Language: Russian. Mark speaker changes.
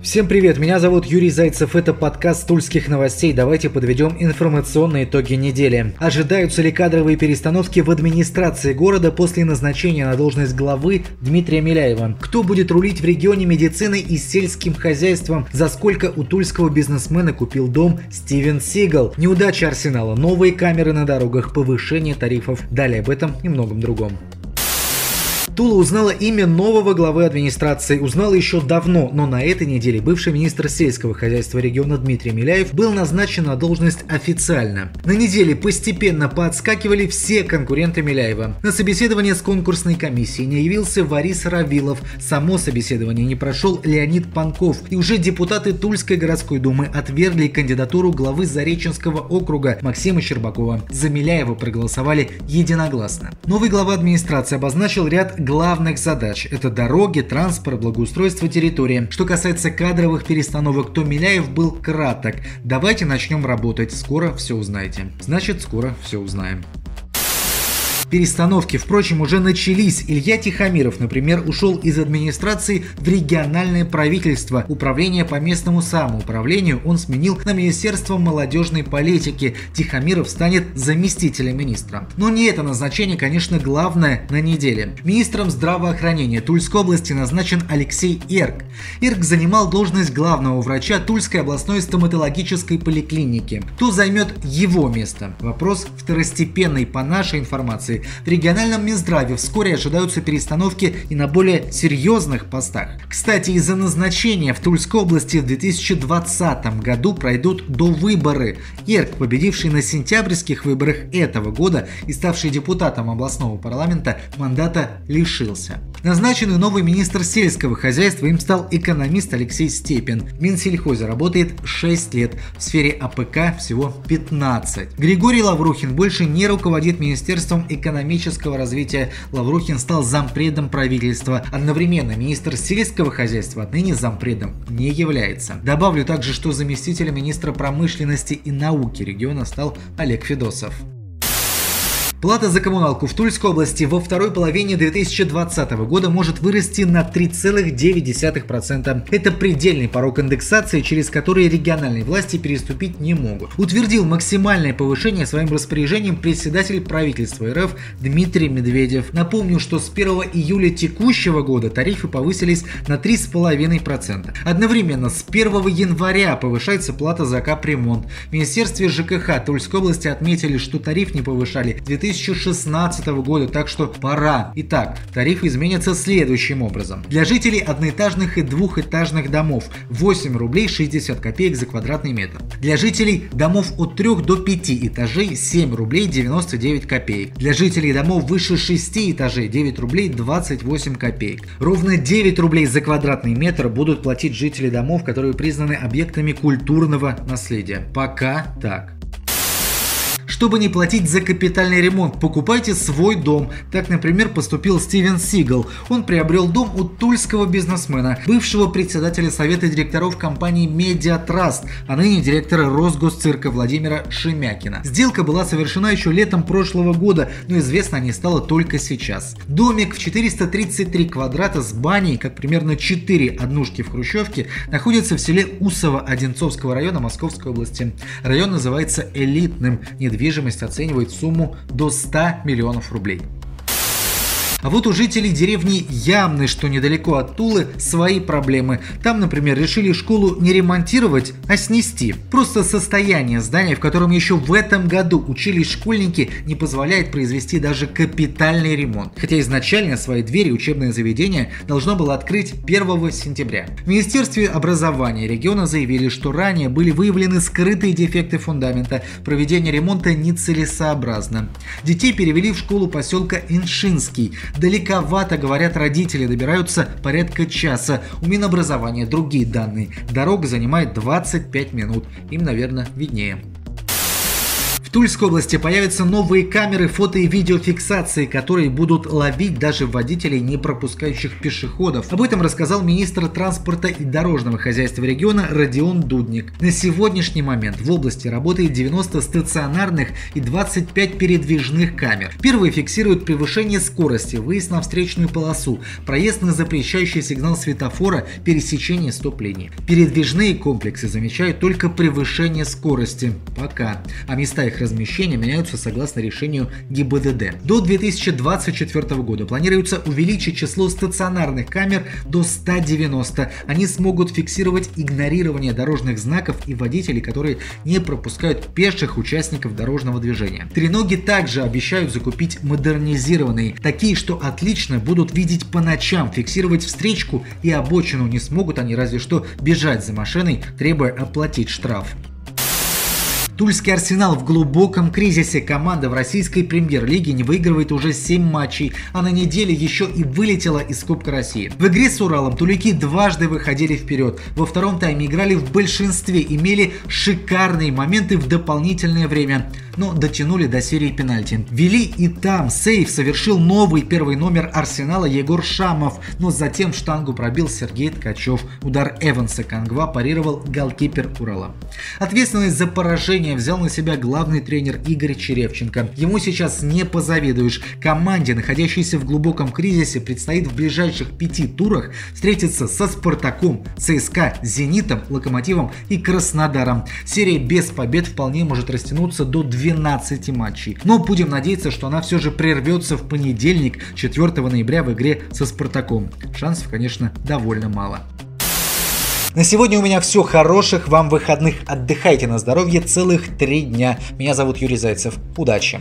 Speaker 1: Всем привет, меня зовут Юрий Зайцев, это подкаст Тульских новостей. Давайте подведем информационные итоги недели. Ожидаются ли кадровые перестановки в администрации города после назначения на должность главы Дмитрия Миляева? Кто будет рулить в регионе медициной и сельским хозяйством? За сколько у тульского бизнесмена купил дом Стивен Сигал? Неудача Арсенала, новые камеры на дорогах, повышение тарифов. Далее об этом и многом другом. Тула узнала имя нового главы администрации. Узнала еще давно, но на этой неделе бывший министр сельского хозяйства региона Дмитрий Миляев был назначен на должность официально. На неделе постепенно подскакивали все конкуренты Миляева. На собеседование с конкурсной комиссией не явился Варис Равилов. Само собеседование не прошел Леонид Панков. И уже депутаты Тульской городской думы отвергли кандидатуру главы Зареченского округа Максима Щербакова. За Миляева проголосовали единогласно. Новый глава администрации обозначил ряд главных задач. Это дороги, транспорт, благоустройство территории. Что касается кадровых перестановок, то Миляев был краток. Давайте начнем работать. Скоро все узнаете. Значит, скоро все узнаем. Перестановки, впрочем, уже начались. Илья Тихомиров, например, ушел из администрации в региональное правительство. Управление по местному самоуправлению он сменил на Министерство молодежной политики. Тихомиров станет заместителем министра. Но не это назначение, конечно, главное на неделе. Министром здравоохранения Тульской области назначен Алексей Ирк. Ирк занимал должность главного врача Тульской областной стоматологической поликлиники. Кто займет его место? Вопрос второстепенный по нашей информации. В региональном Минздраве вскоре ожидаются перестановки и на более серьезных постах. Кстати, из-за назначения в Тульской области в 2020 году пройдут довыборы. Ерк, победивший на сентябрьских выборах этого года и ставший депутатом областного парламента, мандата лишился. Назначенный новый министр сельского хозяйства им стал экономист Алексей Степин. В Минсельхозе работает 6 лет, в сфере АПК всего 15. Григорий Лаврухин больше не руководит Министерством экономического развития. Лаврухин стал зампредом правительства. Одновременно министр сельского хозяйства отныне зампредом не является. Добавлю также, что заместителем министра промышленности и науки региона стал Олег Федосов. Плата за коммуналку в Тульской области во второй половине 2020 года может вырасти на 3,9%. Это предельный порог индексации, через который региональные власти переступить не могут. Утвердил максимальное повышение своим распоряжением председатель правительства РФ Дмитрий Медведев. Напомню, что с 1 июля текущего года тарифы повысились на 3,5%. Одновременно с 1 января повышается плата за капремонт. В Министерстве ЖКХ Тульской области отметили, что тариф не повышали 2000 2016 года, так что пора. Итак, тарифы изменятся следующим образом. Для жителей одноэтажных и двухэтажных домов 8 рублей 60 копеек за квадратный метр. Для жителей домов от 3 до 5 этажей 7 рублей 99 копеек. Для жителей домов выше 6 этажей 9 рублей 28 копеек. Ровно 9 рублей за квадратный метр будут платить жители домов, которые признаны объектами культурного наследия. Пока так. Чтобы не платить за капитальный ремонт, покупайте свой дом. Так, например, поступил Стивен Сигал. Он приобрел дом у тульского бизнесмена, бывшего председателя совета директоров компании Trust, а ныне директора Росгосцирка Владимира Шемякина. Сделка была совершена еще летом прошлого года, но известно не стало только сейчас. Домик в 433 квадрата с баней, как примерно 4 однушки в Хрущевке, находится в селе Усово Одинцовского района Московской области. Район называется элитным, недвижимым недвижимость оценивает сумму до 100 миллионов рублей. А вот у жителей деревни Ямны, что недалеко от Тулы, свои проблемы. Там, например, решили школу не ремонтировать, а снести. Просто состояние здания, в котором еще в этом году учились школьники, не позволяет произвести даже капитальный ремонт. Хотя изначально свои двери учебное заведение должно было открыть 1 сентября. В Министерстве образования региона заявили, что ранее были выявлены скрытые дефекты фундамента, проведение ремонта нецелесообразно. Детей перевели в школу поселка Иншинский. Далековато, говорят родители, добираются порядка часа. У Минобразования другие данные. Дорога занимает 25 минут. Им, наверное, виднее. В Тульской области появятся новые камеры фото и видеофиксации, которые будут ловить даже водителей, не пропускающих пешеходов. Об этом рассказал министр транспорта и дорожного хозяйства региона Родион Дудник. На сегодняшний момент в области работает 90 стационарных и 25 передвижных камер. Первые фиксируют превышение скорости, выезд на встречную полосу, проезд на запрещающий сигнал светофора, пересечение стоп-линий. Передвижные комплексы замечают только превышение скорости. Пока. А места их размещения меняются согласно решению ГИБДД. До 2024 года планируется увеличить число стационарных камер до 190. Они смогут фиксировать игнорирование дорожных знаков и водителей, которые не пропускают пеших участников дорожного движения. Треноги также обещают закупить модернизированные, такие, что отлично будут видеть по ночам, фиксировать встречку и обочину не смогут они разве что бежать за машиной, требуя оплатить штраф. Тульский Арсенал в глубоком кризисе. Команда в российской премьер-лиге не выигрывает уже 7 матчей, а на неделе еще и вылетела из Кубка России. В игре с Уралом тулики дважды выходили вперед. Во втором тайме играли в большинстве, имели шикарные моменты в дополнительное время но дотянули до серии пенальти. Вели и там. Сейф совершил новый первый номер Арсенала Егор Шамов, но затем в штангу пробил Сергей Ткачев. Удар Эванса Кангва парировал голкипер Урала. Ответственность за поражение взял на себя главный тренер Игорь Черевченко. Ему сейчас не позавидуешь. Команде, находящейся в глубоком кризисе, предстоит в ближайших пяти турах встретиться со Спартаком, ЦСКА, Зенитом, Локомотивом и Краснодаром. Серия без побед вполне может растянуться до 12 12 матчей. Но будем надеяться, что она все же прервется в понедельник, 4 ноября в игре со Спартаком. Шансов, конечно, довольно мало. На сегодня у меня все. Хороших вам выходных. Отдыхайте на здоровье целых три дня. Меня зовут Юрий Зайцев. Удачи!